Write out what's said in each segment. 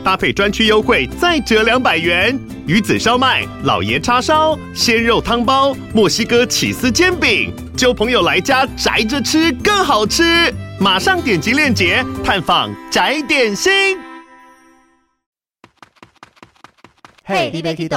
搭配专区优惠再折两百元。鱼子烧麦、老爷叉烧、鲜肉汤包、墨西哥起司煎饼，揪朋友来家宅着吃更好吃。马上点击链接探访宅点心。嘿，你别激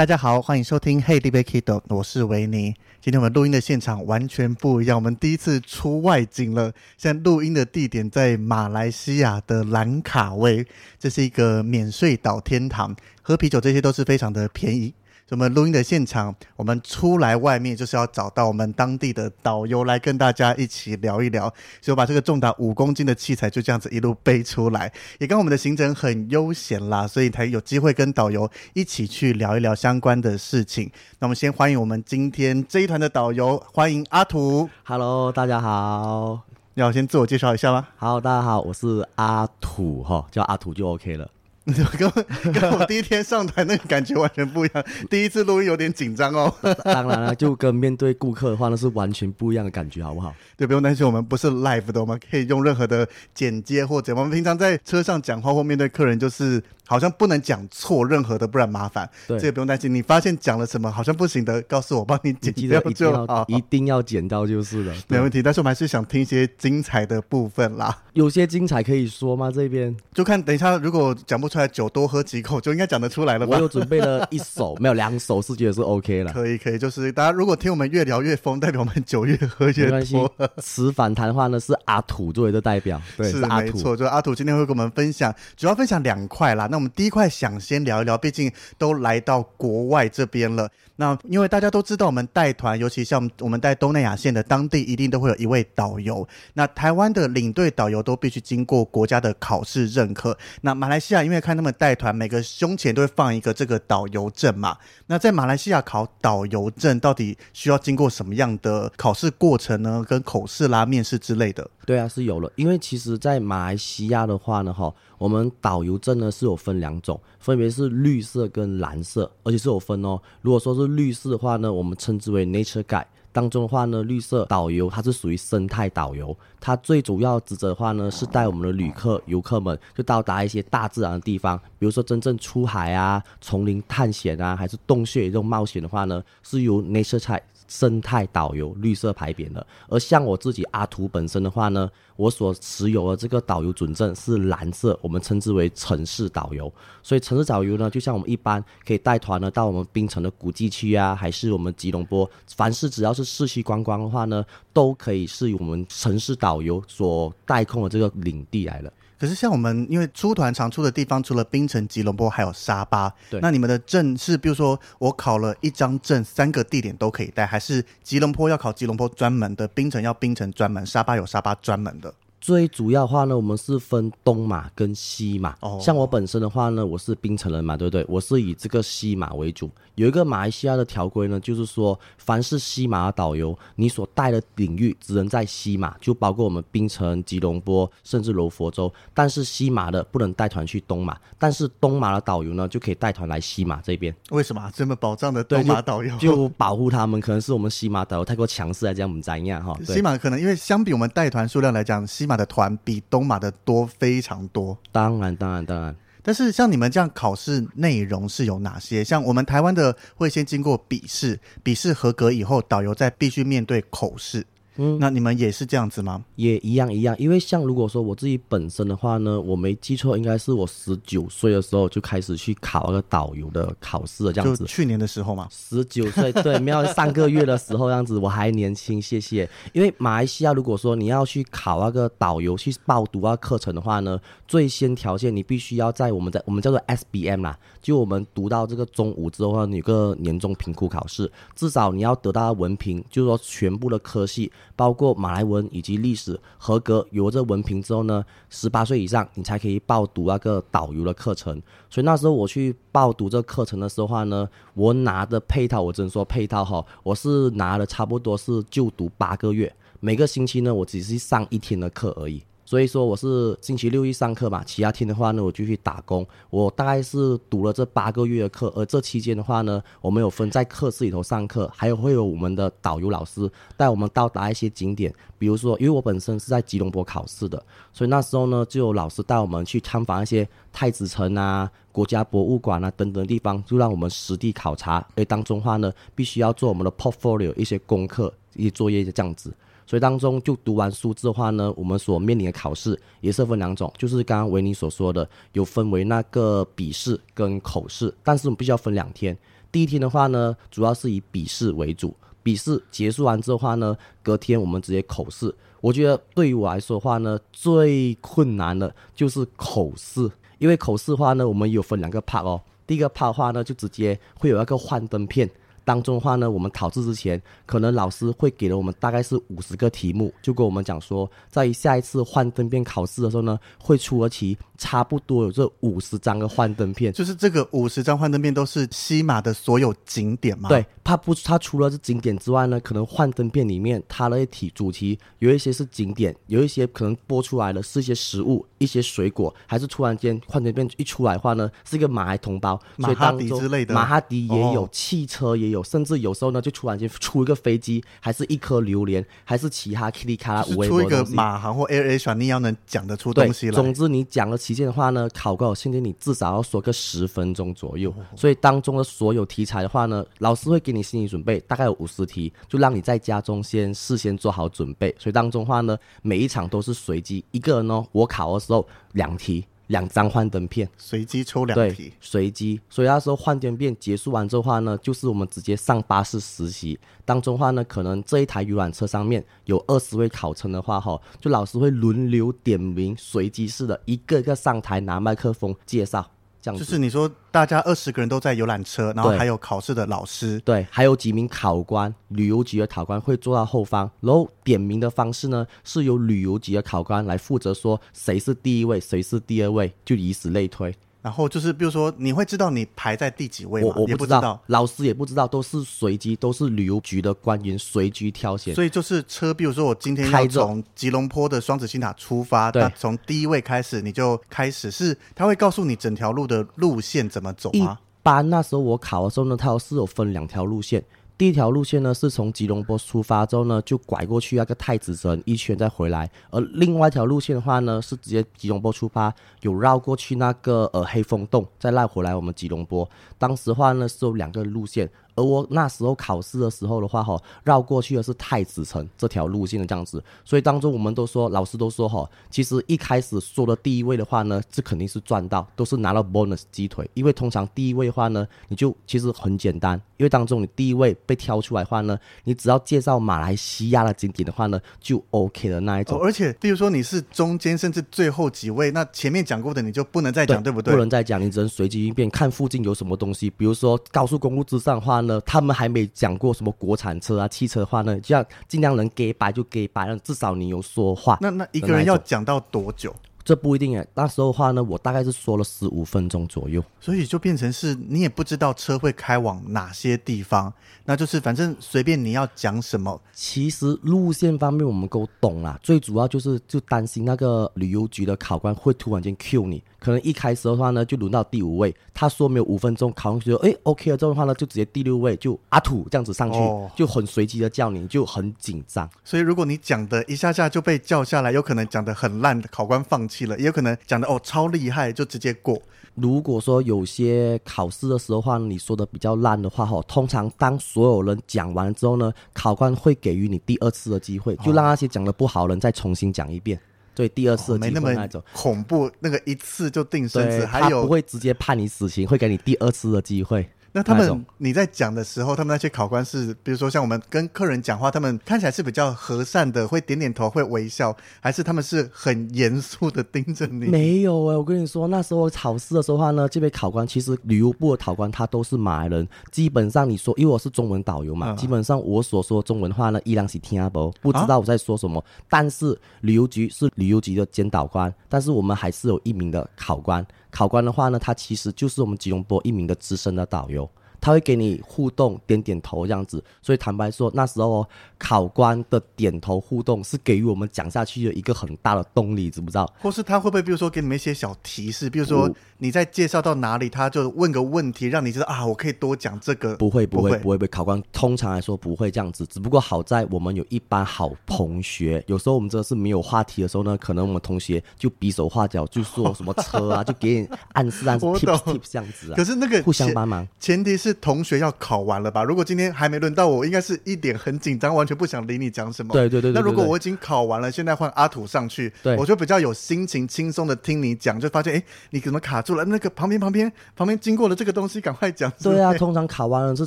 大家好，欢迎收听《Hey 尼欲去豆》，我是维尼。今天我们录音的现场完全不一样，我们第一次出外景了。现在录音的地点在马来西亚的兰卡威，这是一个免税岛天堂，喝啤酒这些都是非常的便宜。我们录音的现场，我们出来外面就是要找到我们当地的导游来跟大家一起聊一聊。所以我把这个重达五公斤的器材就这样子一路背出来，也跟我们的行程很悠闲啦，所以才有机会跟导游一起去聊一聊相关的事情。那我们先欢迎我们今天这一团的导游，欢迎阿土。Hello，大家好。要先自我介绍一下吗？好，大家好，我是阿土哈，叫阿土就 OK 了。跟跟我第一天上台那个感觉完全不一样，第一次录音有点紧张哦。当然了，就跟面对顾客的话，那是完全不一样的感觉，好不好？对，不用担心，我们不是 live 的，我们可以用任何的剪接或者我们平常在车上讲话或面对客人就是。好像不能讲错任何的，不然麻烦。对，这个不用担心。你发现讲了什么好像不行的，告诉我，帮你剪 掉就好。一定要剪到就是了，没问题。但是我们还是想听一些精彩的部分啦。有些精彩可以说吗？这边就看等一下，如果讲不出来，酒多喝几口就应该讲得出来了吧？我有准备了一首，没有两首，是觉得是 OK 了。可以，可以，就是大家如果听我们越聊越疯，代表我们酒越喝越多。没关系，此反谈话呢是阿土作为的代表，对，是，是阿土。没错，就是阿土今天会跟我们分享，主要分享两块啦。那我们第一块想。先聊一聊，毕竟都来到国外这边了。那因为大家都知道，我们带团，尤其像我们带东南亚线的，当地一定都会有一位导游。那台湾的领队导游都必须经过国家的考试认可。那马来西亚因为看他们带团，每个胸前都会放一个这个导游证嘛。那在马来西亚考导游证，到底需要经过什么样的考试过程呢？跟口试啦、面试之类的？对啊，是有了。因为其实，在马来西亚的话呢，哈。我们导游证呢是有分两种，分别是绿色跟蓝色，而且是有分哦。如果说是绿色的话呢，我们称之为 Nature Guide。当中的话呢，绿色导游它是属于生态导游，它最主要职责的话呢是带我们的旅客、游客们就到达一些大自然的地方，比如说真正出海啊、丛林探险啊，还是洞穴这种冒险的话呢，是由 Nature Guide。生态导游绿色牌匾的，而像我自己阿土本身的话呢，我所持有的这个导游准证是蓝色，我们称之为城市导游。所以城市导游呢，就像我们一般可以带团呢到我们槟城的古迹区啊，还是我们吉隆坡，凡是只要是市区观光的话呢，都可以是我们城市导游所带控的这个领地来了。可是像我们，因为出团常出的地方，除了槟城、吉隆坡，还有沙巴。对。那你们的证是，比如说我考了一张证，三个地点都可以带，还是吉隆坡要考吉隆坡专门的，槟城要槟城专门，沙巴有沙巴专门的？最主要的话呢，我们是分东马跟西马。哦。像我本身的话呢，我是槟城人嘛，对不对？我是以这个西马为主。有一个马来西亚的条规呢，就是说，凡是西马的导游，你所带的领域只能在西马，就包括我们槟城、吉隆坡，甚至柔佛州。但是西马的不能带团去东马，但是东马的导游呢，就可以带团来西马这边。为什么这么保障的东马导游？就，就保护他们，可能是我们西马导游太过强势来这样，我们怎样哈？西马可能因为相比我们带团数量来讲，西马的团比东马的多非常多。当然，当然，当然。但是像你们这样考试内容是有哪些？像我们台湾的会先经过笔试，笔试合格以后，导游再必须面对口试。嗯，那你们也是这样子吗？也一样一样，因为像如果说我自己本身的话呢，我没记错，应该是我十九岁的时候就开始去考那个导游的考试了，这样子。去年的时候嘛，十九岁，对，没有上个月的时候，这样子我还年轻，谢谢。因为马来西亚如果说你要去考那个导游去报读那个课程的话呢，最先条件你必须要在我们在我们叫做 SBM 啦，就我们读到这个中五之后，你有个年终评估考试，至少你要得到文凭，就是说全部的科系。包括马来文以及历史合格，有了这文凭之后呢，十八岁以上你才可以报读那个导游的课程。所以那时候我去报读这课程的时候话呢，我拿的配套，我只能说配套哈，我是拿了差不多是就读八个月，每个星期呢，我只是上一天的课而已。所以说我是星期六一上课嘛，其他天的话呢，我就去打工。我大概是读了这八个月的课，而这期间的话呢，我们有分在课室里头上课，还有会有我们的导游老师带我们到达一些景点。比如说，因为我本身是在吉隆坡考试的，所以那时候呢，就有老师带我们去参访一些太子城啊、国家博物馆啊等等地方，就让我们实地考察。而当中的话呢，必须要做我们的 portfolio 一些功课、一些作业就这样子。所以当中就读完书之后呢，我们所面临的考试也是分两种，就是刚刚维尼所说的，有分为那个笔试跟口试，但是我们必须要分两天。第一天的话呢，主要是以笔试为主，笔试结束完之后话呢，隔天我们直接口试。我觉得对于我来说的话呢，最困难的就是口试，因为口试的话呢，我们有分两个 part 哦。第一个 part 的话呢，就直接会有一个幻灯片。当中的话呢，我们考试之前，可能老师会给了我们大概是五十个题目，就跟我们讲说，在下一次幻灯片考试的时候呢，会出的题差不多有这五十张的幻灯片。就是这个五十张幻灯片都是西马的所有景点吗？对，它不，它除了是景点之外呢，可能幻灯片里面它的题主题有一些是景点，有一些可能播出来的是一些食物、一些水果，还是突然间幻灯片一出来的话呢，是一个马来同胞，马哈迪之类的，马哈迪也有，哦、汽车也有。甚至有时候呢，就突然间出一个飞机，还是一颗榴莲，还是其他噼里卡啦五出一个马航或 Air Asia，你要能讲得出东西来。总之你讲了期间的话呢，考官现在你至少要说个十分钟左右。所以当中的所有题材的话呢，老师会给你心理准备，大概有五十题，就让你在家中先事先做好准备。所以当中的话呢，每一场都是随机，一个人呢，我考的时候两题。两张幻灯片，随机抽两题，随机。所以那时候幻灯片结束完之后的话呢，就是我们直接上巴士实习。当中的话呢，可能这一台游览车上面有二十位考生的话，哈，就老师会轮流点名，随机式的一个一个上台拿麦克风介绍。这样就是你说，大家二十个人都在游览车，然后还有考试的老师，对，还有几名考官，旅游局的考官会坐到后方，然后点名的方式呢，是由旅游局的考官来负责说谁是第一位，谁是第二位，就以此类推。然后就是，比如说，你会知道你排在第几位吗？我我不知道，老师也不知道，都是随机，都是旅游局的官员随机挑选。所以就是车，比如说我今天要从吉隆坡的双子星塔出发，那从第一位开始，你就开始是，他会告诉你整条路的路线怎么走吗？一般那时候我考的时候呢，它是有分两条路线。第一条路线呢，是从吉隆坡出发之后呢，就拐过去那个太子城一圈再回来；而另外一条路线的话呢，是直接吉隆坡出发，有绕过去那个呃黑风洞，再绕回来我们吉隆坡。当时话呢，是有两个路线。而我那时候考试的时候的话，哈，绕过去的是太子城这条路线的这样子，所以当中我们都说，老师都说，哈，其实一开始说的第一位的话呢，这肯定是赚到，都是拿到 bonus 鸡腿，因为通常第一位的话呢，你就其实很简单，因为当中你第一位被挑出来的话呢，你只要介绍马来西亚的景点的话呢，就 OK 的那一种。而且比如说你是中间甚至最后几位，那前面讲过的你就不能再讲，对，对不对？不能再讲，你只能随机应变，看附近有什么东西，比如说高速公路之上的话呢。他们还没讲过什么国产车啊、汽车的话呢，就要尽量能给白就给白，让至少你有说话。那那一个人要讲到多久？这不一定诶，那时候的话呢，我大概是说了十五分钟左右，所以就变成是你也不知道车会开往哪些地方，那就是反正随便你要讲什么。其实路线方面我们都懂啦，最主要就是就担心那个旅游局的考官会突然间 Q 你。可能一开始的话呢，就轮到第五位。他说没有五分钟，考上就说，哎，OK 了。之后的话呢，就直接第六位就阿土这样子上去，哦、就很随机的叫你，就很紧张。所以如果你讲的一下下就被叫下来，有可能讲的很烂，考官放弃了；也有可能讲的哦超厉害，就直接过。如果说有些考试的时候话，你说的比较烂的话哈，通常当所有人讲完之后呢，考官会给予你第二次的机会，就让那些讲的不好的人再重新讲一遍。对，第二次机会那种、哦、没那么恐怖，那个一次就定生死，还有不会直接判你死刑，会给你第二次的机会。那他们你在讲的时候，他们那些考官是，比如说像我们跟客人讲话，他们看起来是比较和善的，会点点头，会微笑，还是他们是很严肃的盯着你？没有哎、欸，我跟你说，那时候考试的时候话呢，这位考官其实旅游部的考官他都是马来人，基本上你说，因为我是中文导游嘛，嗯、基本上我所说中文话呢，依然是听不不知道我在说什么。啊、但是旅游局是旅游局的监导官，但是我们还是有一名的考官。考官的话呢，他其实就是我们吉隆坡一名的资深的导游。他会给你互动，点点头这样子，所以坦白说，那时候考官的点头互动是给予我们讲下去的一个很大的动力，知不知道？或是他会不会，比如说给你们一些小提示，比如说你在介绍到哪里，他就问个问题，让你知道啊，我可以多讲这个。不会，不会，不会被考官通常来说不会这样子，只不过好在我们有一班好同学，有时候我们真的是没有话题的时候呢，可能我们同学就比手画脚，就说什么车啊，就给你暗示暗示 tips tips 这样子啊。可是那个互相帮忙，前提是。同学要考完了吧？如果今天还没轮到我，应该是一点很紧张，完全不想理你讲什么。对对对，对。那如果我已经考完了，现在换阿土上去，对，我就比较有心情轻松的听你讲，就发现哎，你怎么卡住了？那个旁边旁边旁边经过了这个东西，赶快讲。对啊，通常考完了是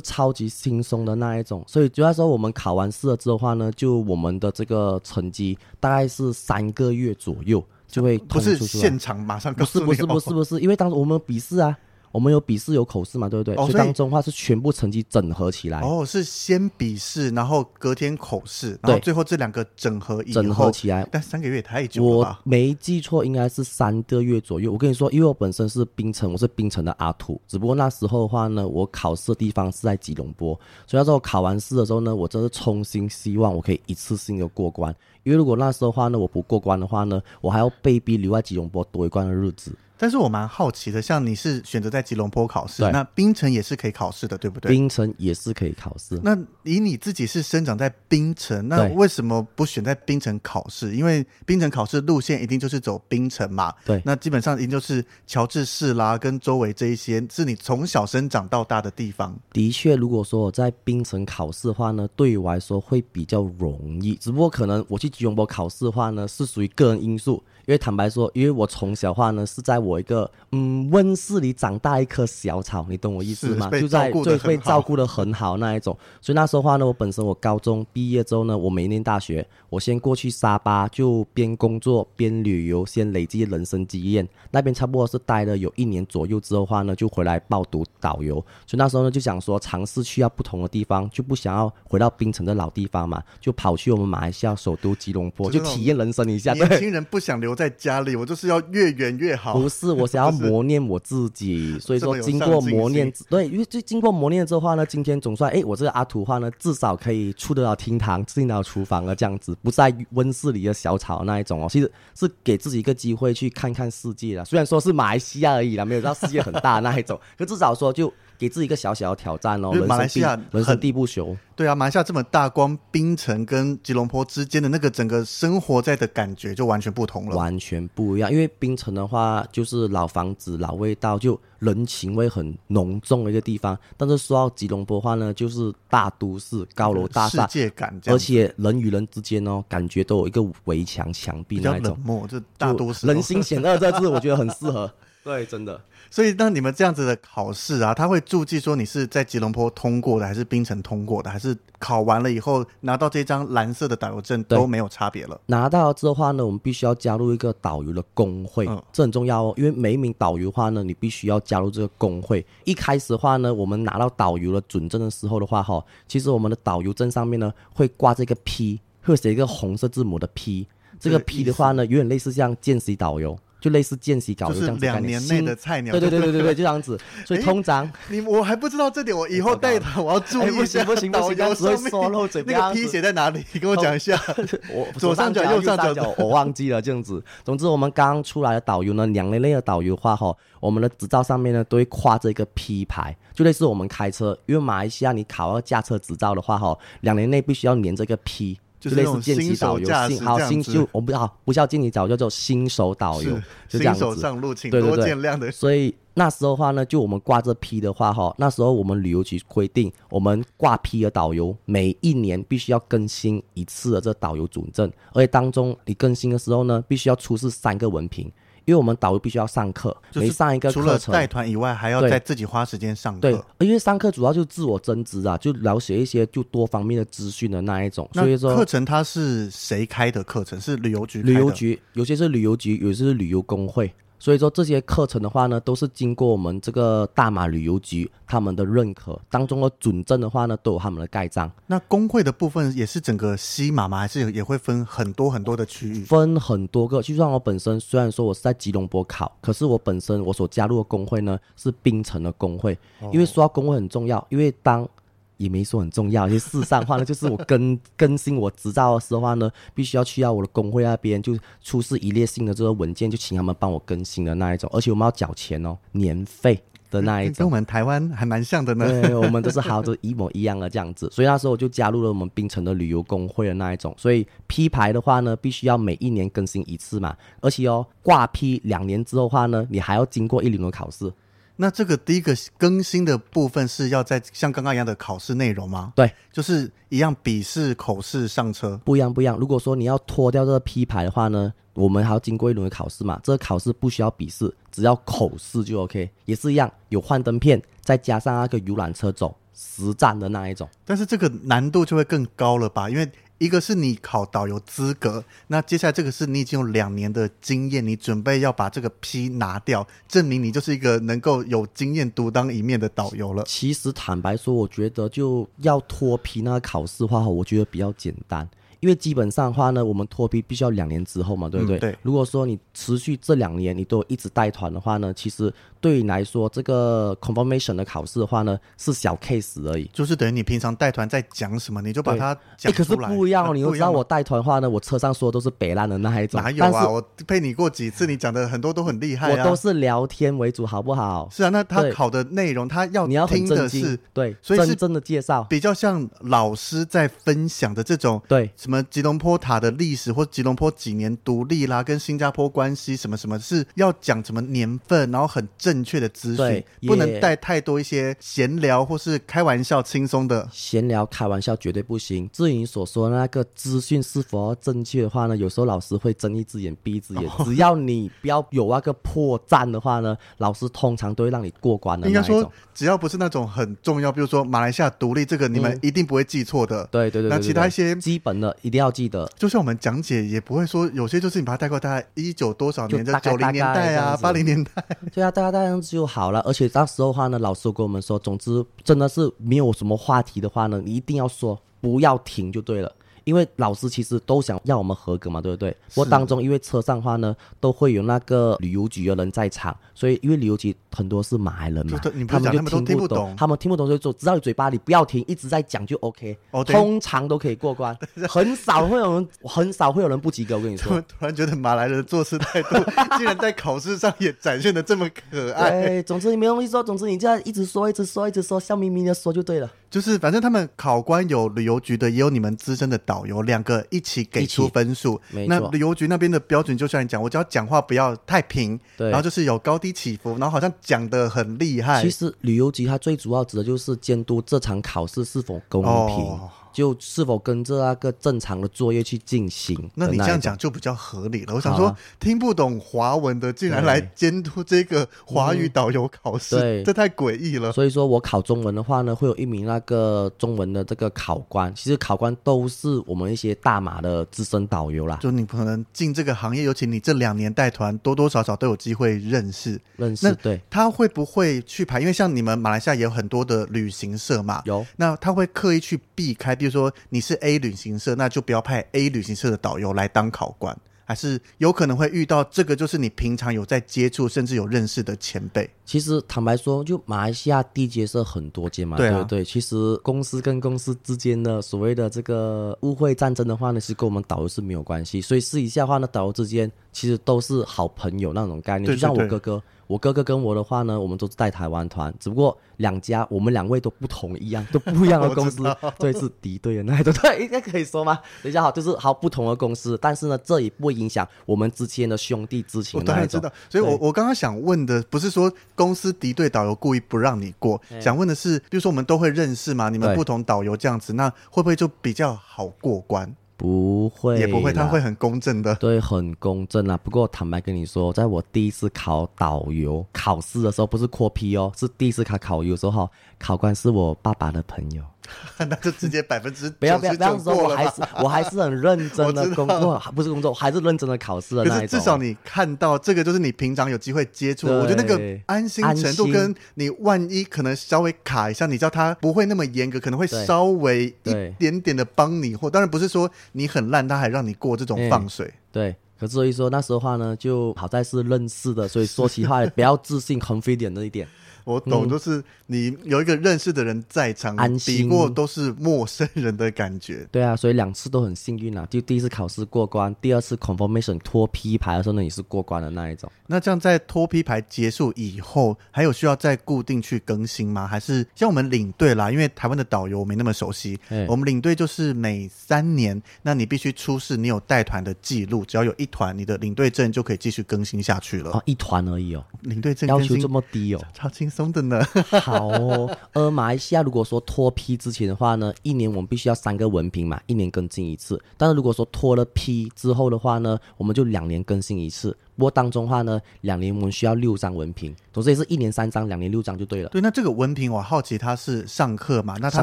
超级轻松的那一种，所以就要说我们考完试了之后的话呢，就我们的这个成绩大概是三个月左右就会。不是现场马上告诉你？不是不是不是不是，因为当时我们笔试啊。我们有笔试有口试嘛，对不对？哦、所以当中的话是全部成绩整合起来。哦，是先笔试，然后隔天口试，然后最后这两个整合以整合起来。但三个月太久了吧？我没记错，应该是三个月左右。我跟你说，因为我本身是槟城，我是槟城的阿土，只不过那时候的话呢，我考试的地方是在吉隆坡，所以那时候考完试的时候呢，我真是衷心希望我可以一次性的过关。因为如果那时候的话呢，我不过关的话呢，我还要被逼留在吉隆坡多一关的日子。但是我蛮好奇的，像你是选择在吉隆坡考试，那槟城也是可以考试的，对不对？槟城也是可以考试。那以你自己是生长在槟城，那为什么不选在槟城考试？因为槟城考试路线一定就是走槟城嘛。对。那基本上一定就是乔治市啦，跟周围这一些是你从小生长到大的地方。的确，如果说我在槟城考试的话呢，对于我来说会比较容易。只不过可能我去吉隆坡考试的话呢，是属于个人因素。因为坦白说，因为我从小话呢是在我一个嗯温室里长大一棵小草，你懂我意思吗？就在最被照顾的很好那一种。所以那时候话呢，我本身我高中毕业之后呢，我没念大学，我先过去沙巴就边工作边旅游，先累积人生经验。那边差不多是待了有一年左右之后话呢，就回来报读导游。所以那时候呢就想说尝试去到不同的地方，就不想要回到槟城的老地方嘛，就跑去我们马来西亚首都吉隆坡，就体验人生一下。年轻人不想留。在家里，我就是要越远越好。不是，我想要 磨练我自己，所以说经过磨练，对，因为就经过磨练之后话呢，今天总算，哎，我这个阿土话呢，至少可以出得了厅堂，进到厨房了，这样子，不在温室里的小草那一种哦。其实是给自己一个机会去看看世界了，虽然说是马来西亚而已啦，没有到世界很大那一种，可至少说就。给自己一个小小的挑战哦，马来西亚人生地不熟。对啊，马来西亚这么大，光槟城跟吉隆坡之间的那个整个生活在的感觉就完全不同了，完全不一样。因为槟城的话，就是老房子、老味道，就人情味很浓重的一个地方。但是说到吉隆坡的话呢，就是大都市、高楼大厦，世界感，而且人与人之间哦，感觉都有一个围墙、墙壁那种，比较冷漠，这大都市人心险恶这字，我觉得很适合。对，真的。所以，当你们这样子的考试啊，他会注记说你是在吉隆坡通过的，还是槟城通过的，还是考完了以后拿到这张蓝色的导游证都没有差别了？拿到之后的话呢，我们必须要加入一个导游的工会，嗯，这很重要哦。因为每一名导游的话呢，你必须要加入这个工会。一开始的话呢，我们拿到导游的准证的时候的话，哈，其实我们的导游证上面呢会挂这个 P，会写一个红色字母的 P。这个 P 的话呢，有点类似像见习导游。就类似见习搞的这样子，就是两年内的菜鸟。对对对对对对，就这样子。所以通常你我还不知道这点，我以后带他 我要注意一下。不行不行，导游会说漏嘴。那个 P 写在哪里？你跟我讲一下。我左上角、右上角，我忘记了这样子。总之，我们刚出来的导游呢，两年内的导游的话哈，我们的执照上面呢都会挂这个 P 牌，就类似我们开车，因为马来西亚你考了驾车执照的话哈，两年内必须要连这个 P。就类似见习导游，好新就我不知道，不叫见习导游，叫做新手导游，就这样子。新手上路，请多见谅的。所以那时候的话呢，就我们挂这批的话哈，那时候我们旅游局规定，我们挂批的导游每一年必须要更新一次的这导游准证，而且当中你更新的时候呢，必须要出示三个文凭。因为我们导游必须要上课，就是每上一个课程，除了带团以外，还要再自己花时间上课。对，因为上课主要就是自我增值啊，就了解一些就多方面的资讯的那一种。所以说，课程它是谁开的课程？是旅游局开的？旅游局，有些是旅游局，有些是旅游工会。所以说这些课程的话呢，都是经过我们这个大马旅游局他们的认可，当中的准证的话呢，都有他们的盖章。那工会的部分也是整个西马吗？还是也会分很多很多的区域？分很多个。就算我本身虽然说我是在吉隆坡考，可是我本身我所加入的工会呢是槟城的工会，因为说到工会很重要，因为当也没说很重要，其实事实上的话呢，就是我更更新我执照的时候话呢，必须要去到我的工会那边，就出示一列性的这个文件，就请他们帮我更新的那一种，而且我们要缴钱哦，年费的那一种，跟我们台湾还蛮像的呢。对，我们都是好多一模一样的这样子，所以那时候我就加入了我们槟城的旅游工会的那一种，所以 P 牌的话呢，必须要每一年更新一次嘛，而且哦，挂 P 两年之后话呢，你还要经过一轮的考试。那这个第一个更新的部分是要在像刚刚一样的考试内容吗？对，就是一样笔试、口试、上车，不一样不一样。如果说你要脱掉这个 P 牌的话呢，我们还要经过一轮的考试嘛。这个考试不需要笔试，只要口试就 OK，也是一样，有幻灯片，再加上那个游览车走实战的那一种。但是这个难度就会更高了吧？因为一个是你考导游资格，那接下来这个是你已经有两年的经验，你准备要把这个 P 拿掉，证明你就是一个能够有经验独当一面的导游了。其实坦白说，我觉得就要脱皮那个考试的话，我觉得比较简单。因为基本上的话呢，我们脱皮必须要两年之后嘛，对不对？嗯、对。如果说你持续这两年你都一直带团的话呢，其实对你来说这个 confirmation 的考试的话呢是小 case 而已。就是等于你平常带团在讲什么，你就把它讲出来。可是不一样哦，你又知道我带团的话呢，我车上说的都是北烂的那一种。哪有啊？我陪你过几次，你讲的很多都很厉害、啊、我都是聊天为主，好不好？是啊，那他考的内容，他要你要听的是对，所以是真的介绍，比较像老师在分享的这种。对，什么吉隆坡塔。的历史或吉隆坡几年独立啦，跟新加坡关系什么什么，是要讲什么年份，然后很正确的资讯，不能带太多一些闲聊或是开玩笑轻松的。闲聊开玩笑绝对不行。至于你所说的那个资讯是否正确的话呢，有时候老师会睁一只眼闭一只眼，只要你不要有那个破绽的话呢，老师通常都会让你过关的。应该说，只要不是那种很重要，比如说马来西亚独立这个，你们一定不会记错的。嗯、对，对，对对对，那其他一些基本的一定要记得。就像我们讲解也不会说，有些就是你把它带过，大概一九多少年的九零年代啊，八零年代，对啊，大家这样子就好了。而且到时的话呢，老师跟我们说，总之真的是没有什么话题的话呢，你一定要说，不要停就对了。因为老师其实都想要我们合格嘛，对不对？不过当中因为车上的话呢，都会有那个旅游局的人在场，所以因为旅游局很多是马来人嘛，他们就听不懂，他们听不懂就说，只要你嘴巴里不要停，一直在讲就 OK，通常都可以过关，很少会有人，很少会有人不及格。我跟你说，突然觉得马来人做事态度 竟然在考试上也展现的这么可爱。对，总之你没东西说，总之你就要一直说，一直说，一直说，笑眯眯的说就对了。就是反正他们考官有旅游局的，也有你们资深的导游，两个一起给出分数。那旅游局那边的标准就像你讲，我只要讲话不要太平，对，然后就是有高低起伏，然后好像讲得很厉害。其实旅游局它最主要指的就是监督这场考试是否公平。哦就是否跟着那个正常的作业去进行？那你这样讲就比较合理了。我想说，啊、听不懂华文的竟然来监督这个华语导游考试，对，这太诡异了。所以说我考中文的话呢，会有一名那个中文的这个考官。其实考官都是我们一些大马的资深导游啦。就你可能进这个行业，尤其你这两年带团，多多少少都有机会认识认识。对，他会不会去排？因为像你们马来西亚也有很多的旅行社嘛，有。那他会刻意去避开。比如说你是 A 旅行社，那就不要派 A 旅行社的导游来当考官，还是有可能会遇到这个，就是你平常有在接触，甚至有认识的前辈。其实坦白说，就马来西亚地接社很多间嘛，对，啊、对不对？其实公司跟公司之间的所谓的这个误会战争的话呢，是跟我们导游是没有关系。所以私底下的话呢，导游之间其实都是好朋友那种概念。对对对，就像我哥哥。我哥哥跟我的话呢，我们都是带台湾团，只不过两家我们两位都不同一样，都不一样的公司，对，是敌对的那一种，对，应该可以说吗？等一下好，就是好不同的公司，但是呢，这也不会影响我们之间的兄弟之情。我当然知道，所以我我刚刚想问的不是说公司敌对导游故意不让你过，想问的是，比如说我们都会认识嘛，你们不同导游这样子，那会不会就比较好过关？不会，也不会，他会很公正的，对，很公正啊。不过坦白跟你说，在我第一次考导游考试的时候，不是扩批哦，是第一次考考游的时候，考官是我爸爸的朋友。那就直接百分之不要不要这样说，我还是我还是很认真的 工作，不是工作，还是认真的考试的那一种。至少你看到这个，就是你平常有机会接触，我觉得那个安心程度跟你万一可能稍微卡一下，你知道他不会那么严格，可能会稍微一点点的帮你，或当然不是说你很烂，他还让你过这种放水。对，可是所以说那时候话呢，就好在是认识的，所以说起话也比较自信，confident 那一点。我懂，就是你有一个认识的人在场，安心，比过都是陌生人的感觉。对啊，所以两次都很幸运啊！就第一次考试过关，第二次 confirmation 脱 P 牌的时候呢，也是过关的那一种。那这样在脱 P 牌结束以后，还有需要再固定去更新吗？还是像我们领队啦？因为台湾的导游没那么熟悉，我们领队就是每三年，那你必须出示你有带团的记录，只要有一团，你的领队证就可以继续更新下去了。哦，一团而已哦，领队证要求这么低哦，超轻松。的呢，好哦。呃，马来西亚如果说脱批之前的话呢，一年我们必须要三个文凭嘛，一年更新一次。但是如果说脱了批之后的话呢，我们就两年更新一次。不过当中的话呢，两年我们需要六张文凭，总之也是一年三张，两年六张就对了。对，那这个文凭我好奇，他是上课嘛？那他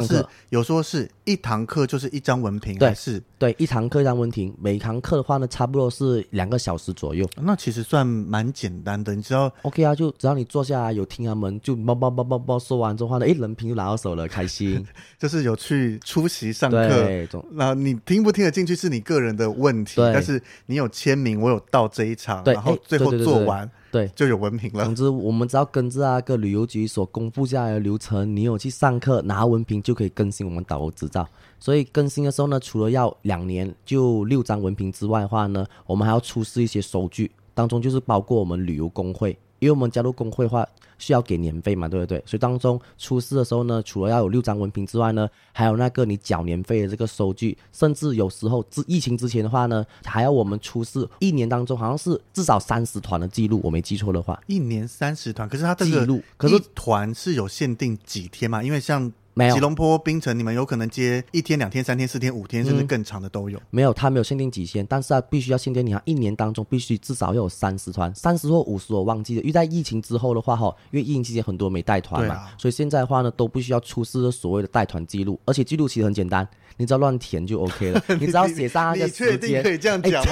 是有说是一堂课就是一张文凭，还是对一堂课一张文凭？每堂课的话呢，差不多是两个小时左右。那其实算蛮简单的，你知道？OK 啊，就只要你坐下来有听他们就叭叭叭叭叭说完之后呢，诶，人品就拿到手了，开心。就是有去出席上课，那你听不听得进去是你个人的问题，但是你有签名，我有到这一场，对。然后最后做完，对，就有文凭了。总之，我们只要跟着啊个旅游局所公布下来的流程，你有去上课拿文凭，就可以更新我们导游执照。所以更新的时候呢，除了要两年就六张文凭之外的话呢，我们还要出示一些收据，当中就是包括我们旅游工会。因为我们加入工会的话，需要给年费嘛，对不对？所以当中出示的时候呢，除了要有六张文凭之外呢，还有那个你缴年费的这个收据，甚至有时候之疫情之前的话呢，还要我们出示一年当中好像是至少三十团的记录，我没记错的话，一年三十团。可是它这个记录，可是团是有限定几天嘛？因为像。没有，吉隆坡、槟城，你们有可能接一天、两天、三天、四天、五天，甚至更长的都有。没有，他没有限定几天，但是他必须要限定你，一年当中必须至少要有三十团，三十或五十我忘记了。因为在疫情之后的话，哈，因为疫情期间很多没带团嘛，所以现在的话呢，都必须要出示所谓的带团记录，而且记录其实很简单。你只要乱填就 OK 了，你只要写上那个时间，你确定可以这样讲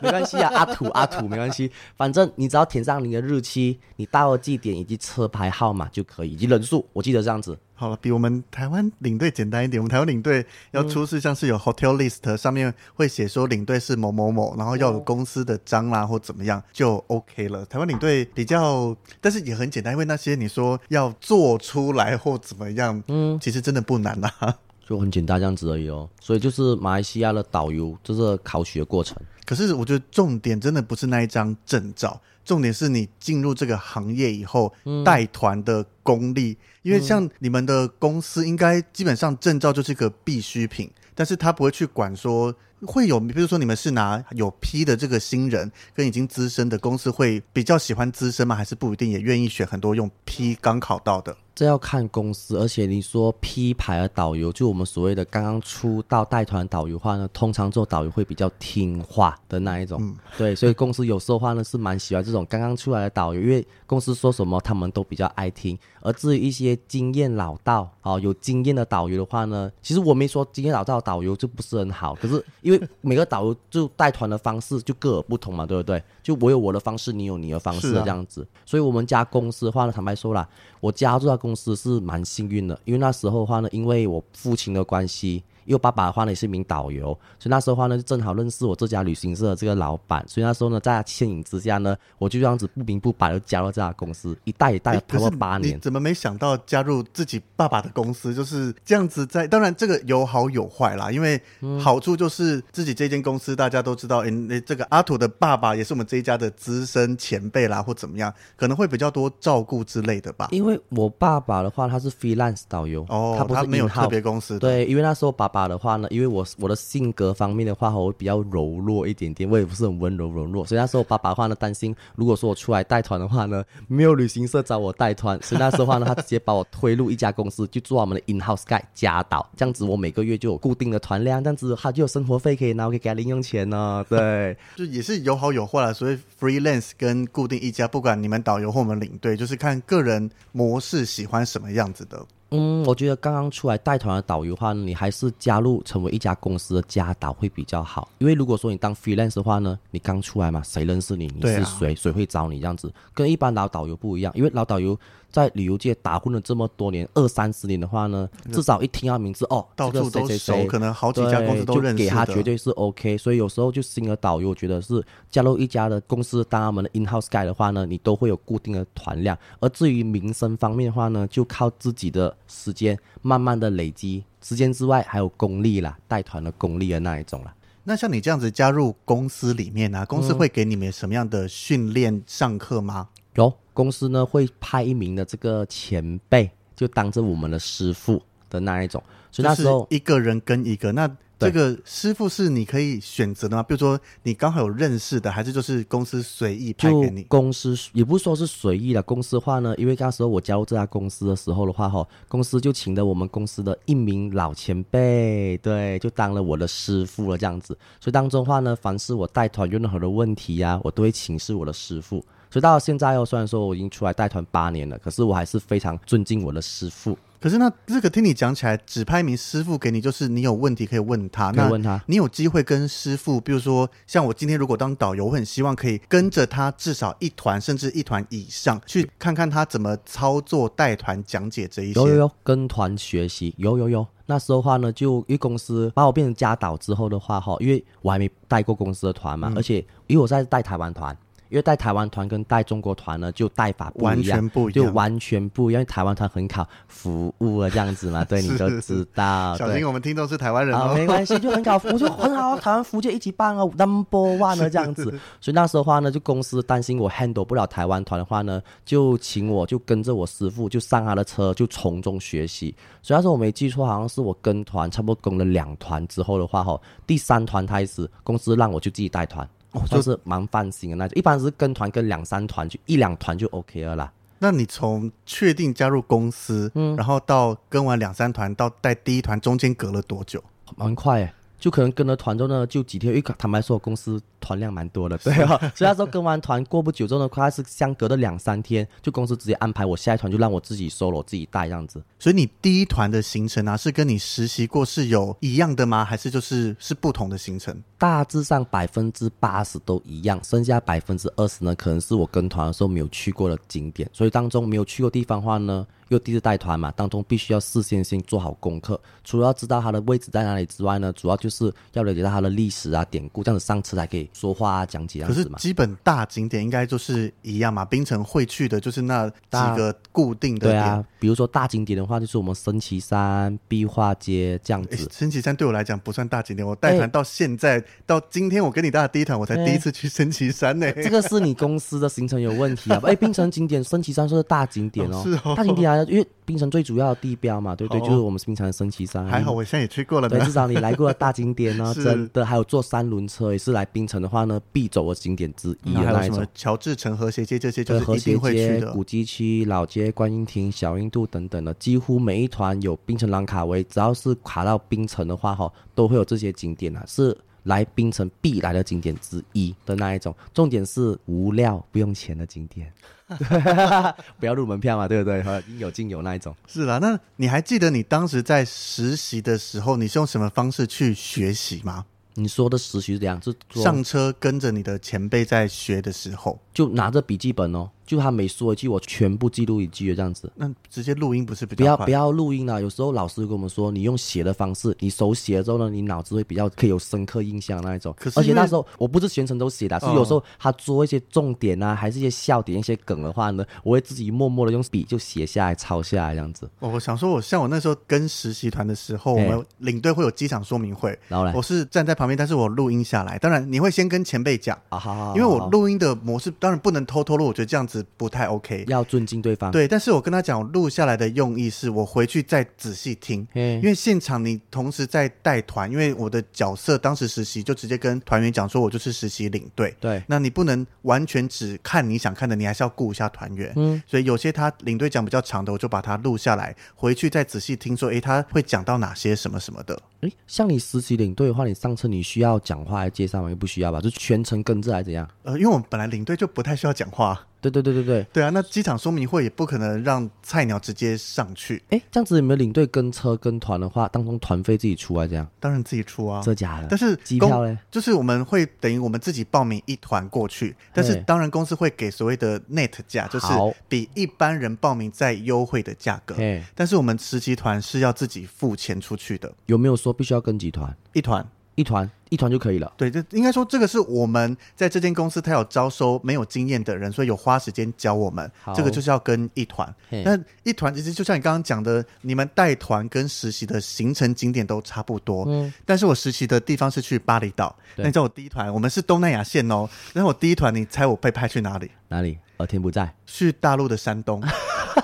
没关系啊，阿土阿土没关系，反正你只要填上你的日期、你到的地点以及车牌号码就可以，以及人数，我记得这样子。好了，比我们台湾领队简单一点。我们台湾领队要出示像是有 hotel list 上面会写说领队是某某某，然后要有公司的章啦或怎么样就 OK 了。台湾领队比较，但是也很简单，因为那些你说要做出来或怎么样，嗯，其实真的不难啊。就很简单这样子而已哦，所以就是马来西亚的导游就是考取的过程。可是我觉得重点真的不是那一张证照，重点是你进入这个行业以后带团的功力。嗯、因为像你们的公司，应该基本上证照就是一个必需品，但是他不会去管说会有，比如说你们是拿有批的这个新人跟已经资深的公司会比较喜欢资深吗？还是不一定也愿意选很多用批刚考到的？这要看公司，而且你说 P 牌的导游，就我们所谓的刚刚出道带团导游的话呢，通常做导游会比较听话的那一种。嗯、对，所以公司有时候的话呢是蛮喜欢这种刚刚出来的导游，因为公司说什么他们都比较爱听。而至于一些经验老道、哦有经验的导游的话呢，其实我没说经验老道的导游就不是很好，可是因为每个导游就带团的方式就各有不同嘛，对不对？就我有我的方式，你有你的方式这样子。啊、所以我们家公司的话呢，坦白说啦，我加入到公司是蛮幸运的，因为那时候的话呢，因为我父亲的关系。因为爸爸的话呢也是一名导游，所以那时候的话呢就正好认识我这家旅行社的这个老板，所以那时候呢在他牵引之下呢，我就这样子不明不白的加入这家公司，一代一带待了八年。你怎么没想到加入自己爸爸的公司？就是这样子在，当然这个有好有坏啦，因为好处就是自己这间公司大家都知道，诶、欸，这个阿土的爸爸也是我们这一家的资深前辈啦，或怎么样，可能会比较多照顾之类的吧。因为我爸爸的话他是 freelance 导游，哦，他不是他没有特别公司的，对，因为那时候爸爸。爸的话呢，因为我我的性格方面的话，我会比较柔弱一点点，我也不是很温柔柔弱，所以那时候我爸爸的话呢，担心如果说我出来带团的话呢，没有旅行社找我带团，所以那时候的话呢，他直接把我推入一家公司去做我们的 in-house guide 家导，这样子我每个月就有固定的团量，这样子他就有生活费可以拿，我可以给他零用钱呢。对，就也是有好有坏了。所以 freelance 跟固定一家，不管你们导游或我们领队，就是看个人模式喜欢什么样子的。嗯，我觉得刚刚出来带团的导游的话，你还是加入成为一家公司的家导会比较好。因为如果说你当 freelance 的话呢，你刚出来嘛，谁认识你？你是谁？谁会找你？这样子跟一般老导游不一样，因为老导游。在旅游界打混了这么多年，二三十年的话呢，至少一听到名字哦，到处都熟，谁谁谁可能好几家公司都认识，就给他绝对是 OK。所以有时候就新的导游，我觉得是加入一家的公司当他们的 in-house guide 的话呢，你都会有固定的团量。而至于名声方面的话呢，就靠自己的时间慢慢的累积。时间之外还有功力啦，带团的功力的那一种啦。那像你这样子加入公司里面呢、啊，公司会给你们什么样的训练上课吗？嗯、有。公司呢会派一名的这个前辈，就当着我们的师傅的那一种，所以那时候一个人跟一个，那这个师傅是你可以选择的吗？比如说你刚好有认识的，还是就是公司随意派给你？公司也不是说是随意的，公司的话呢，因为那时候我加入这家公司的时候的话，哈，公司就请了我们公司的一名老前辈，对，就当了我的师傅了这样子。所以当中的话呢，凡是我带团有任何的问题呀、啊，我都会请示我的师傅。所以到现在哦，虽然说我已经出来带团八年了，可是我还是非常尊敬我的师傅。可是那这个听你讲起来，指派一名师傅给你，就是你有问题可以问他，可以问他。那你有机会跟师傅，比如说像我今天如果当导游，我很希望可以跟着他至少一团，甚至一团以上，去看看他怎么操作带团讲解这一些。有有有，跟团学习，有有有。那时候的话呢，就因为公司把我变成家导之后的话，哈，因为我还没带过公司的团嘛，嗯、而且因为我在带台湾团。因为带台湾团跟带中国团呢，就带法不一样，完全不一样，就完全不一样。因为台湾团很考服务啊，这样子嘛，对，你都知道。小心我们听众是台湾人哦，没关系，就很考服务，就很好。台湾福建一级棒哦，Number One 的这样子。所以那时候的话呢，就公司担心我 handle 不了台湾团的话呢，就请我就跟着我师傅，就上他的车，就从中学习。所以那时候我没记错，好像是我跟团差不多跟了两团之后的话，哈，第三团开始，公司让我就自己带团。就是蛮放心的那种，一般是跟团跟两三团，就一两团就 OK 了啦。那你从确定加入公司，嗯，然后到跟完两三团到带第一团，中间隔了多久？蛮快诶，就可能跟了团之后呢，就几天。因为坦白说，公司。团量蛮多的，对啊，所以那时候跟完团过不久之后呢，快是相隔的两三天，就公司直接安排我下一团，就让我自己 solo 自己带这样子。所以你第一团的行程啊，是跟你实习过是有一样的吗？还是就是是不同的行程？大致上百分之八十都一样，剩下百分之二十呢，可能是我跟团的时候没有去过的景点。所以当中没有去过地方的话呢，因为第一次带团嘛，当中必须要事先先做好功课，除了要知道它的位置在哪里之外呢，主要就是要了解到它的历史啊、典故，这样子上车才可以。说话讲解，可是基本大景点应该就是一样嘛？槟城会去的就是那几个固定的点。对啊，比如说大景点的话，就是我们升旗山、壁画街这样子。欸、升旗山对我来讲不算大景点，我带团到现在、欸、到今天，我跟你搭的第一团，我才第一次去升旗山呢、欸。这个是你公司的行程有问题啊？哎、欸，槟城景点升旗山是大景点哦，是哦，大景点啊，因为槟城最主要的地标嘛，对不，对，就是我们槟城的升旗山。还好我现在也去过了，对，至少你 来过了大景点呢，真的。还有坐三轮车也是来槟城的话呢，必走。的景点之一，还有什么乔治城、和谐街这些，就是一定会去的。古迹区、老街、观音亭、小印度等等的，几乎每一团有槟城兰卡威，只要是卡到槟城的话，哈，都会有这些景点啊，是来槟城必来的景点之一的那一种。重点是无料不用钱的景点，不要入门票嘛，对不对？应有尽有那一种。是啦，那你还记得你当时在实习的时候，你是用什么方式去学习吗？你说的实习是这样，是上车跟着你的前辈在学的时候，就拿着笔记本哦。就他每说一句，我全部记录一句这样子。那直接录音不是比较不要不要录音啊？有时候老师跟我们说，你用写的方式，你手写了之后呢，你脑子会比较可以有深刻印象那一种。可是而且那时候我不是全程都写的，是有时候他做一些重点啊，还是一些笑点、一些梗的话呢，我会自己默默的用笔就写下来、抄下来这样子。哦，我想说，我像我那时候跟实习团的时候，我们领队会有机场说明会，然后呢，我是站在旁边，但是我录音下来。当然，你会先跟前辈讲啊，好好，因为我录音的模式当然不能偷偷录，我觉得这样子不太 OK，要尊敬对方。对，但是我跟他讲，录下来的用意是我回去再仔细听，因为现场你同时在带团，因为我的角色当时实习就直接跟团员讲说，我就是实习领队。对，那你不能完全只看你想看的，你还是要顾一下团员。嗯，所以有些他领队讲比较长的，我就把它录下来，回去再仔细听说，诶，他会讲到哪些什么什么的。诶，像你实习领队的话，你上车你需要讲话来介绍吗？也不需要吧，就全程跟着还是怎样？呃，因为我们本来领队就不太需要讲话。对对对对对，对啊，那机场说明会也不可能让菜鸟直接上去。哎，这样子你们领队跟车跟团的话，当中团费自己出啊这样？当然自己出啊，这假的。但是机票嘞，就是我们会等于我们自己报名一团过去，但是当然公司会给所谓的 net 价，就是比一般人报名再优惠的价格。但是我们实习团是要自己付钱出去的。有没有说必须要跟几团？一团。一团一团就可以了。对，这应该说这个是我们在这间公司，他有招收没有经验的人，所以有花时间教我们。这个就是要跟一团。那一团其实就像你刚刚讲的，你们带团跟实习的行程景点都差不多。嗯。但是我实习的地方是去巴厘岛。那你知道我第一团，我们是东南亚线哦。然后我第一团，你猜我被派去哪里？哪里？而天不在。去大陆的山东。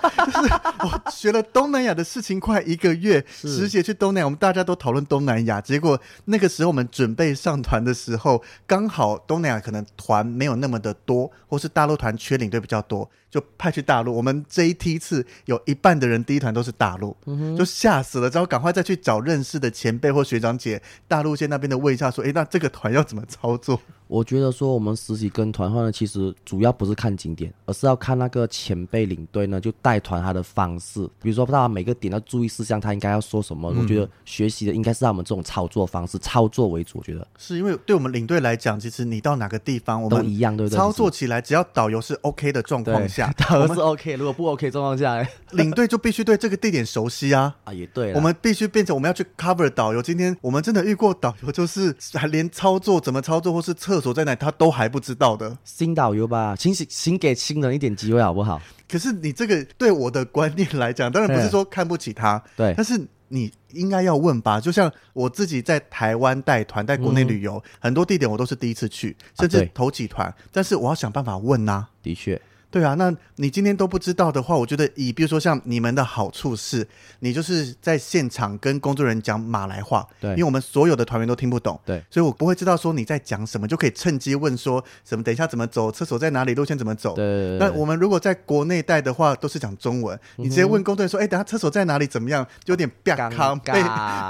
就是我学了东南亚的事情快一个月，实习去东南亚，我们大家都讨论东南亚。结果那个时候我们准备上团的时候，刚好东南亚可能团没有那么的多，或是大陆团缺领队比较多。就派去大陆，我们这一梯次有一半的人第一团都是大陆，嗯、就吓死了，之后赶快再去找认识的前辈或学长姐，大陆线那边的问一下，说，诶，那这个团要怎么操作？我觉得说我们实习跟团的话呢，其实主要不是看景点，而是要看那个前辈领队呢，就带团他的方式，比如说他每个点要注意事项，他应该要说什么。嗯、我觉得学习的应该是他们这种操作方式，操作为主。我觉得是因为对我们领队来讲，其实你到哪个地方，我们都一样，对不对？操作起来只要导游是 OK 的状况下。导游是 OK，如果不 OK 状况下，领队就必须对这个地点熟悉啊！啊，也对，我们必须变成我们要去 cover 导游。今天我们真的遇过导游，就是还连操作怎么操作，或是厕所在哪，他都还不知道的新导游吧？请请给新人一点机会好不好？可是你这个对我的观念来讲，当然不是说看不起他，对，但是你应该要问吧？就像我自己在台湾带团，在国内旅游，嗯、很多地点我都是第一次去，甚至头几团，啊、但是我要想办法问呐、啊。的确。对啊，那你今天都不知道的话，我觉得以比如说像你们的好处是，你就是在现场跟工作人员讲马来话，对，因为我们所有的团员都听不懂，对，所以我不会知道说你在讲什么，就可以趁机问说什么，等一下怎么走，厕所在哪里，路线怎么走。对。那我们如果在国内带的话，都是讲中文，你直接问工作人员说，哎、等下厕所在哪里，怎么样，就有点尴尬，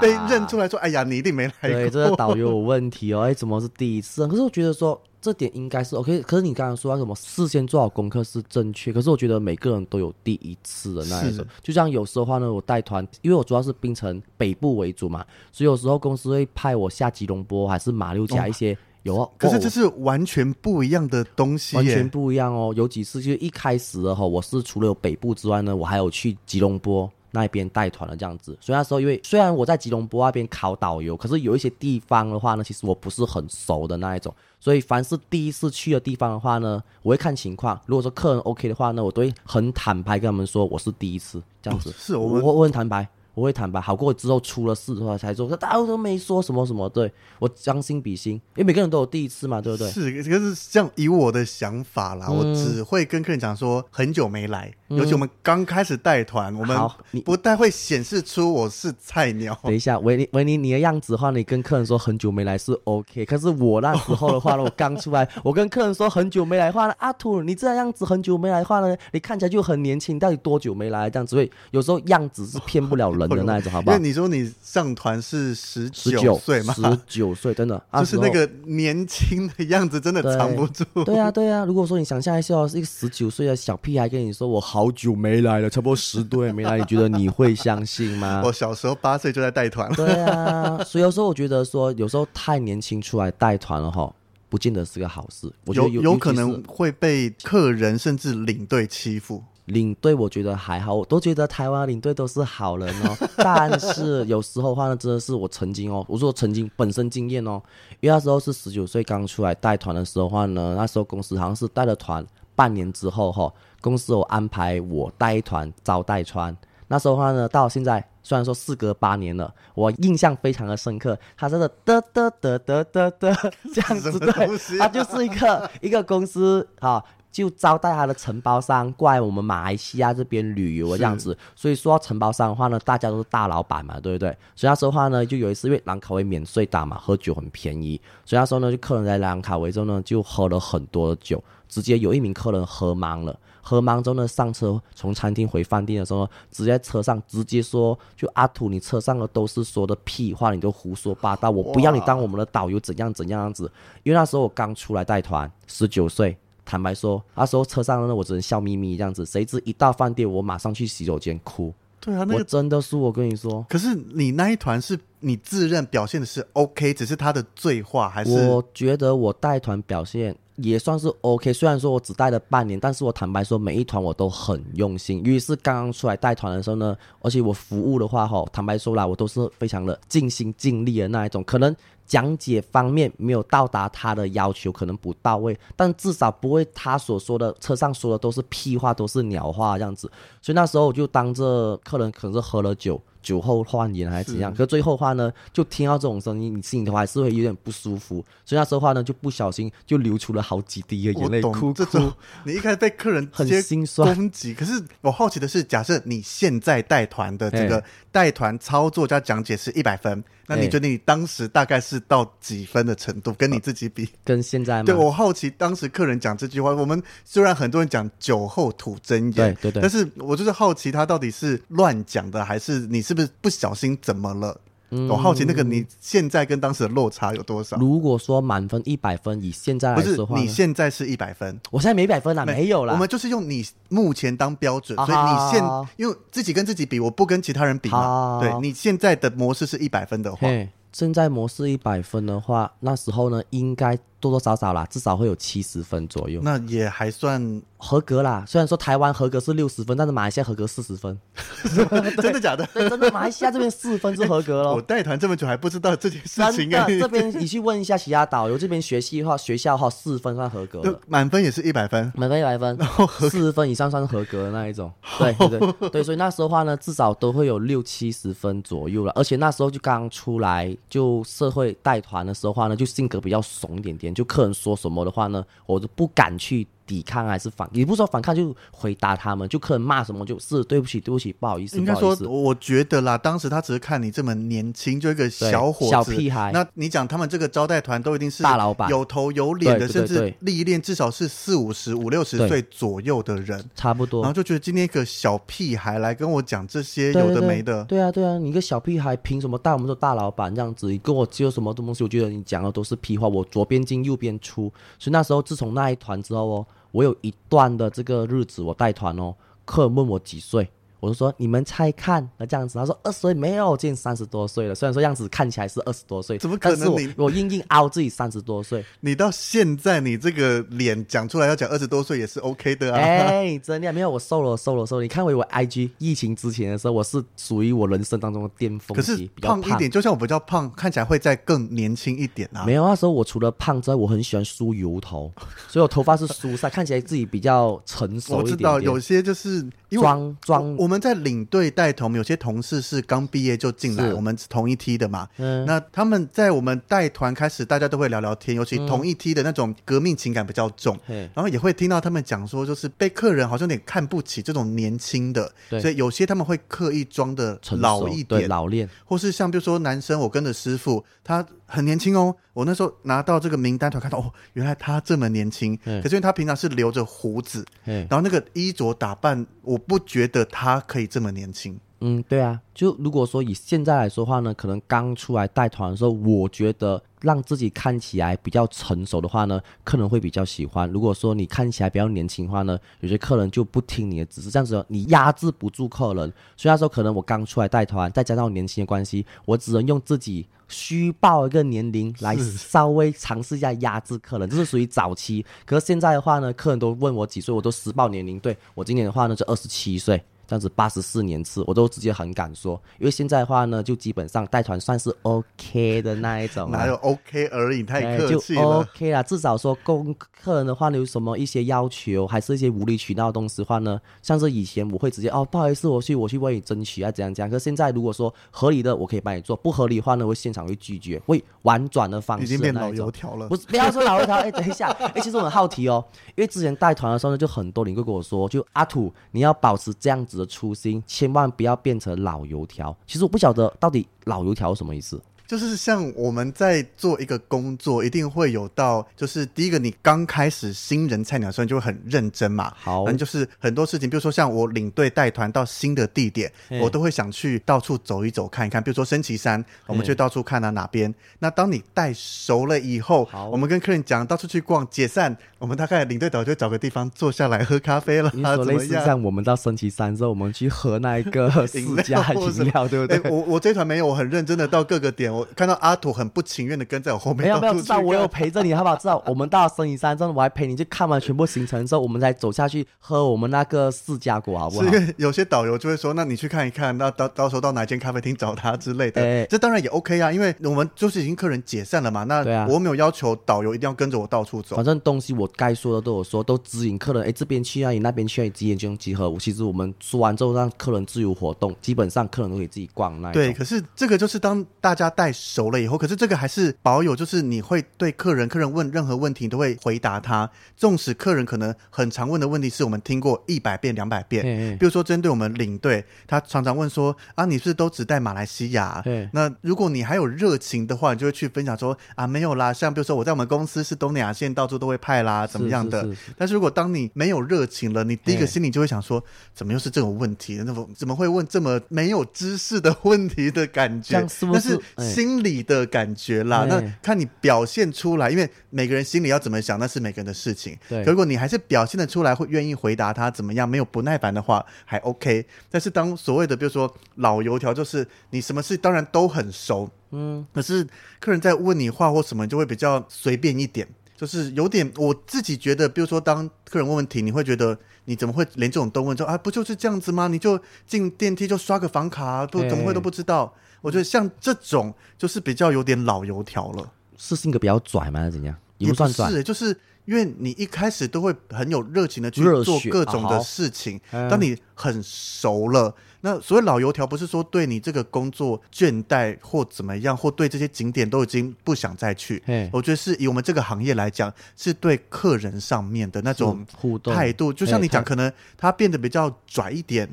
被被认出来说，哎呀，你一定没来过。对，这个导游有问题哦，哎，怎么是第一次？可是我觉得说。这点应该是 OK，可是你刚刚说什么事先做好功课是正确，可是我觉得每个人都有第一次的那一种。就像有时候的话呢，我带团，因为我主要是槟城北部为主嘛，所以有时候公司会派我下吉隆坡还是马六甲一些、哦、有。可是这是完全不一样的东西，完全不一样哦。有几次就一开始的话，我是除了有北部之外呢，我还有去吉隆坡。那边带团的这样子，所以那时候因为虽然我在吉隆坡那边考导游，可是有一些地方的话呢，其实我不是很熟的那一种，所以凡是第一次去的地方的话呢，我会看情况。如果说客人 OK 的话呢，我都会很坦白跟他们说我是第一次这样子。哦、是我我我很坦白。我会坦白，好过之后出了事的话才说，大家都没说什么什么。对，我将心比心，因为每个人都有第一次嘛，对不对？是，可是像以我的想法啦，嗯、我只会跟客人讲说很久没来，嗯、尤其我们刚开始带团，我们不太会显示出我是菜鸟。等一下，维尼维尼，你的样子的话，你跟客人说很久没来是 OK，可是我那时候的话呢，哦、我刚出来，我跟客人说很久没来的话呢，阿土，你这样子很久没来的话呢，你看起来就很年轻，到底多久没来这样子？所以有时候样子是骗不了人。的那一种，好不好？因为你说你上团是十九岁嘛，十九岁真的，就是那个年轻的样子，真的藏不住。对啊，对啊。如果说你想象一下，是一个十九岁的小屁孩跟你说我好久没来了，差不多十多年没来，你觉得你会相信吗？我小时候八岁就在带团了。对啊，所以有时候我觉得说，有时候太年轻出来带团了哈，不见得是个好事。我觉得有有可能会被客人甚至领队欺负。领队我觉得还好，我都觉得台湾领队都是好人哦。但是有时候话呢，真的是我曾经哦，我说曾经本身经验哦，因为那时候是十九岁刚出来带团的时候话呢，那时候公司好像是带了团半年之后哈，公司有安排我带团招待穿。那时候的话呢，到现在虽然说事隔八年了，我印象非常的深刻，他真的得得得得得得 这样子对，他就是一个一个公司啊。就招待他的承包商过来我们马来西亚这边旅游这样子。所以说到承包商的话呢，大家都是大老板嘛，对不对？所以那时候的话呢，就有一次因为兰卡威免税打嘛，喝酒很便宜，所以那时候呢，就客人在兰卡威之后呢，就喝了很多的酒，直接有一名客人喝茫了。喝茫之后呢，上车从餐厅回饭店的时候，直接在车上直接说：“就阿土，你车上的都是说的屁话，你都胡说八道，我不要你当我们的导游，怎样怎样样子。”因为那时候我刚出来带团，十九岁，坦白说，那时候车上呢，我只能笑眯眯这样子。谁知一到饭店，我马上去洗手间哭。对啊，那个我真的是我跟你说。可是你那一团是你自认表现的是 OK，只是他的醉话还是？我觉得我带团表现。也算是 OK，虽然说我只带了半年，但是我坦白说，每一团我都很用心。因为是刚刚出来带团的时候呢，而且我服务的话，哈，坦白说啦，我都是非常的尽心尽力的那一种。可能讲解方面没有到达他的要求，可能不到位，但至少不会他所说的车上说的都是屁话，都是鸟话这样子。所以那时候我就当着客人可能是喝了酒。酒后换言还是怎样？可是最后的话呢，就听到这种声音，你心里的话还是会有点不舒服。所以那时候的话呢，就不小心就流出了好几滴的眼泪。哭哭，这种你一开始被客人很心酸攻击。可是我好奇的是，假设你现在带团的这个带团操作加讲解是一百分。那你觉得你当时大概是到几分的程度？跟你自己比，跟现在吗？对，我好奇，当时客人讲这句话，我们虽然很多人讲酒后吐真言，对对对，但是我就是好奇他到底是乱讲的，还是你是不是不小心怎么了？嗯、我好奇那个你现在跟当时的落差有多少？如果说满分一百分，以现在来说的话，不是，你现在是一百分，我现在没一百分啊，没，没有啦。我们就是用你目前当标准，啊、所以你现因为自己跟自己比，我不跟其他人比嘛。啊、对，你现在的模式是一百分的话，现在模式一百分的话，那时候呢应该。多多少少啦，至少会有七十分左右。那也还算合格啦。虽然说台湾合格是六十分，但是马来西亚合格四十分。真的假的？对，真的。马来西亚这边四十分是合格了。我带团这么久还不知道这件事情啊。这边你去问一下其他导游，这边学习的话，学校的话四分算合格了。满分也是一百分，满分一百分，四十分以上算是合格的那一种。对对对，对，所以那时候的话呢，至少都会有六七十分左右了。而且那时候就刚出来就社会带团的时候的话呢，就性格比较怂一点点，就客人说什么。的话呢，我都不敢去。抵抗还是反，也不是说反抗，就回答他们，就客人骂什么就是对不起，对不起，不好意思。应该说，我觉得啦，当时他只是看你这么年轻，就一个小伙子、小屁孩。那你讲他们这个招待团都一定是大老板，有头有脸的，甚至历练至少是四五十、五六十岁左右的人，差不多。然后就觉得今天一个小屁孩来跟我讲这些有的没的，对，啊，对啊，你一个小屁孩凭什么带我们做大老板这样子？你跟我只有什么东西？我觉得你讲的都是屁话，我左边进右边出。所以那时候自从那一团之后哦。我有一段的这个日子，我带团哦，客人问我几岁。我就说，你们猜看，那这样子，他说二十岁没有，近三十多岁了。虽然说样子看起来是二十多岁，怎么可能你？我我硬硬凹自己三十多岁。你到现在你这个脸讲出来要讲二十多岁也是 OK 的啊。哎，真的没有，我瘦了，瘦了，瘦了。你看回我 IG 疫情之前的时候，我是属于我人生当中的巅峰期。可是胖一点，就像我比较胖，看起来会再更年轻一点啊。没有，那时候我除了胖之外，我很喜欢梳油头，所以我头发是梳晒，看起来自己比较成熟一点点。我知道有些就是装装，我们在领队。带头有些同事是刚毕业就进来，我们同一梯的嘛。嗯，那他们在我们带团开始，大家都会聊聊天，尤其同一梯的那种革命情感比较重。嗯，然后也会听到他们讲说，就是被客人好像有点看不起这种年轻的，所以有些他们会刻意装的老一点，老练，或是像比如说男生，我跟着师傅，他很年轻哦。我那时候拿到这个名单，才看到哦，原来他这么年轻。可是因为他平常是留着胡子，然后那个衣着打扮，我不觉得他可以这么年轻。嗯，对啊，就如果说以现在来说话呢，可能刚出来带团的时候，我觉得让自己看起来比较成熟的话呢，客人会比较喜欢。如果说你看起来比较年轻的话呢，有些客人就不听你的指示，这样子你压制不住客人。所以那时候可能我刚出来带团，再加上我年轻的关系，我只能用自己虚报一个年龄来稍微尝试一下压制客人，这是属于早期。可是现在的话呢，客人都问我几岁，我都实报年龄。对，我今年的话呢是二十七岁。这样子八十四年次，我都直接很敢说，因为现在的话呢，就基本上带团算是 OK 的那一种，哪有 OK 而已，太客气了，就 OK 啦，至少说供客人的话呢，有什么一些要求，还是一些无理取闹的东西的话呢，像是以前我会直接哦，不好意思，我去我去为你争取啊，怎样怎样。可是现在如果说合理的，我可以帮你做；不合理的话呢，会现场会拒绝，会婉转的方式。已经变老油条了，不是不要说老油条，哎，等一下，哎，其实我很好奇哦，因为之前带团的时候呢，就很多领队跟我说，就阿土，你要保持这样子初心，千万不要变成老油条。其实我不晓得到底老油条是什么意思。就是像我们在做一个工作，一定会有到，就是第一个，你刚开始新人菜鸟的时候，你就会很认真嘛。好，反正就是很多事情，比如说像我领队带团到新的地点，我都会想去到处走一走看一看。比如说升旗山，我们去到处看啊哪边。那当你带熟了以后，我们跟客人讲到处去逛，解散，我们大概领队导就找个地方坐下来喝咖啡了。你说类似像我们到升旗山之后，我们去喝那一个私家饮料，对不对？我我这团没有，我很认真的到各个点。我看到阿土很不情愿的跟在我后面，没有没有，至少我有陪着你，好不好？至少我们到了升旗山之后，我还陪你去看完全部行程之后，我们才走下去喝我们那个释迦果，好不好？是因为有些导游就会说，那你去看一看，那到到时候到哪间咖啡厅找他之类的，欸、这当然也 OK 啊，因为我们就是已经客人解散了嘛。那我没有要求导游一定要跟着我到处走，反正东西我该说的都有说，都指引客人，哎，这边去啊，你那边去啊，几点钟集合？其实我们说完之后，让客人自由活动，基本上客人都可以自己逛那。对，可是这个就是当大家带熟了以后，可是这个还是保有，就是你会对客人，客人问任何问题你都会回答他。纵使客人可能很常问的问题是我们听过一百遍、两百遍，比如说针对我们领队，他常常问说啊，你是不是都只带马来西亚？嘿那如果你还有热情的话，你就会去分享说啊，没有啦，像比如说我在我们公司是东南亚线，到处都会派啦，怎么样的？是是是是，但是如果当你没有热情了，你第一个心里就会想说，怎么又是这种问题？那么怎么会问这么没有知识的问题的感觉？是不是那是心里的感觉啦。那看你表现出来，因为每个人心里要怎么想，那是每个人的事情。对，如果你还是表现得出来，会愿意回答他怎么样，没有不耐烦的话，还 OK。但是当所谓的，比如说老油条，就是你什么事当然都很熟，嗯，可是客人在问你话或什么，就会比较随便一点，就是有点我自己觉得，比如说当客人问问题，你会觉得你怎么会连这种都问？说啊，不就是这样子吗？你就进电梯就刷个房卡，不怎么会都不知道？我觉得像这种就是比较有点老油条了，是性格比较拽吗？还是怎样？也不算拽，是就是因为你一开始都会很有热情的去做各种的事情，啊、当你很熟了。那所谓老油条，不是说对你这个工作倦怠或怎么样，或对这些景点都已经不想再去。我觉得是以我们这个行业来讲，是对客人上面的那种互动态度。就像你讲，可能他变得比较拽一点。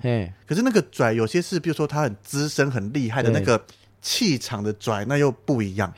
可是那个拽有些是，比如说他很资深、很厉害的那个气场的拽，那又不一样。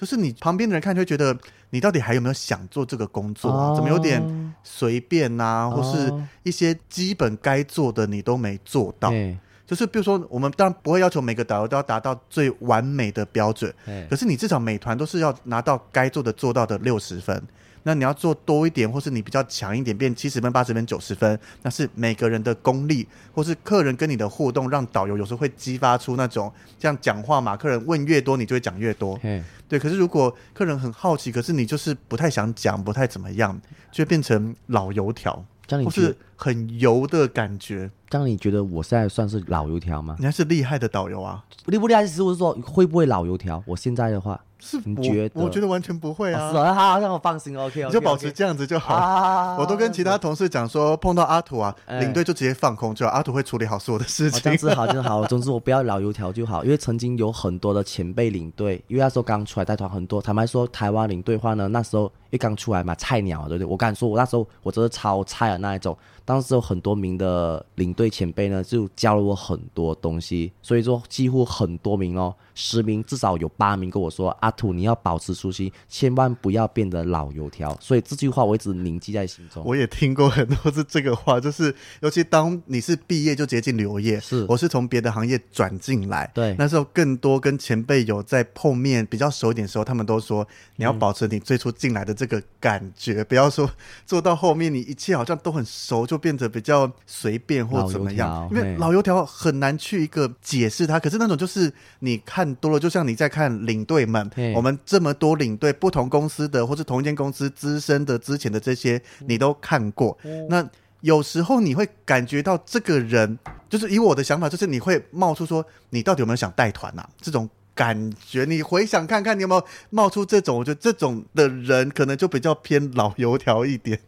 嘿就是你旁边的人看就会觉得你到底还有没有想做这个工作？哦、怎么有点随便呐、啊？或是一些基本该做的你都没做到。嘿就是比如说，我们当然不会要求每个导游都要达到最完美的标准，可是你至少美团都是要拿到该做的做到的六十分。那你要做多一点，或是你比较强一点，变七十分、八十分、九十分，那是每个人的功力，或是客人跟你的互动，让导游有时候会激发出那种这样讲话嘛。客人问越多，你就会讲越多。嘿对，可是如果客人很好奇，可是你就是不太想讲，不太怎么样，就会变成老油条，或是很油的感觉。这样你觉得我现在算是老油条吗？你还是厉害的导游啊？厉不厉害？其实我是说会不会老油条？我现在的话。是你觉得？我觉得完全不会啊！哦、是啊，好，让我放心。OK，你就保持这样子就好。啊、我都跟其他同事讲说，碰到阿土啊，欸、领队就直接放空，就好，阿土会处理好所有的事情。哦、这样子好，就好。总之我不要老油条就好，因为曾经有很多的前辈领队，因为那时候刚出来带团很多。坦白说，台湾领队话呢，那时候因为刚出来嘛，菜鸟，对不对？我敢说，我那时候我真的超菜的那一种。当时有很多名的领队前辈呢，就教了我很多东西。所以说，几乎很多名哦，十名至少有八名跟我说：“阿土，你要保持。”初心，千万不要变得老油条。所以这句话我一直铭记在心中。我也听过很多次这个话，就是尤其当你是毕业就直接进旅游业，是我是从别的行业转进来，对，那时候更多跟前辈有在碰面比较熟一点的时候，他们都说你要保持你最初进来的这个感觉，嗯、不要说做到后面你一切好像都很熟，就变得比较随便或怎么样。因为老油条很难去一个解释它，可是那种就是你看多了，就像你在看领队们，我们这么。多领队不同公司的，或是同一间公司资深的之前的这些，你都看过。嗯、那有时候你会感觉到这个人，就是以我的想法，就是你会冒出说，你到底有没有想带团呐？这种感觉，你回想看看，你有没有冒出这种？我觉得这种的人可能就比较偏老油条一点。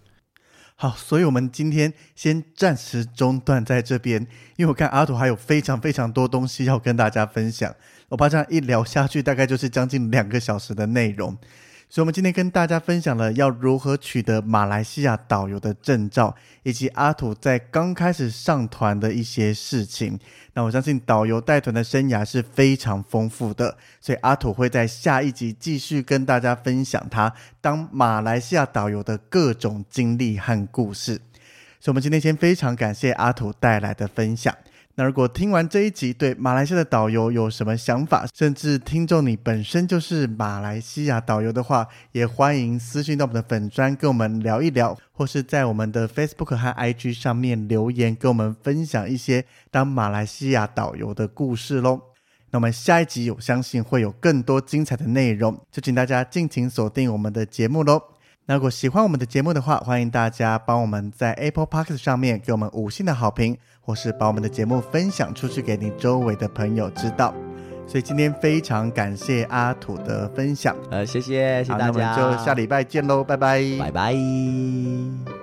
好，所以我们今天先暂时中断在这边，因为我看阿土还有非常非常多东西要跟大家分享，我怕这样一聊下去，大概就是将近两个小时的内容。所以，我们今天跟大家分享了要如何取得马来西亚导游的证照，以及阿土在刚开始上团的一些事情。那我相信导游带团的生涯是非常丰富的，所以阿土会在下一集继续跟大家分享他当马来西亚导游的各种经历和故事。所以，我们今天先非常感谢阿土带来的分享。那如果听完这一集，对马来西亚的导游有什么想法，甚至听众你本身就是马来西亚导游的话，也欢迎私信到我们的粉砖跟我们聊一聊，或是在我们的 Facebook 和 IG 上面留言，跟我们分享一些当马来西亚导游的故事喽。那我们下一集我相信会有更多精彩的内容，就请大家尽情锁定我们的节目喽。那如果喜欢我们的节目的话，欢迎大家帮我们在 Apple Podcast 上面给我们五星的好评。或是把我们的节目分享出去给你周围的朋友知道，所以今天非常感谢阿土的分享，呃，谢谢，谢谢大家，那我们就下礼拜见喽，拜拜，拜拜。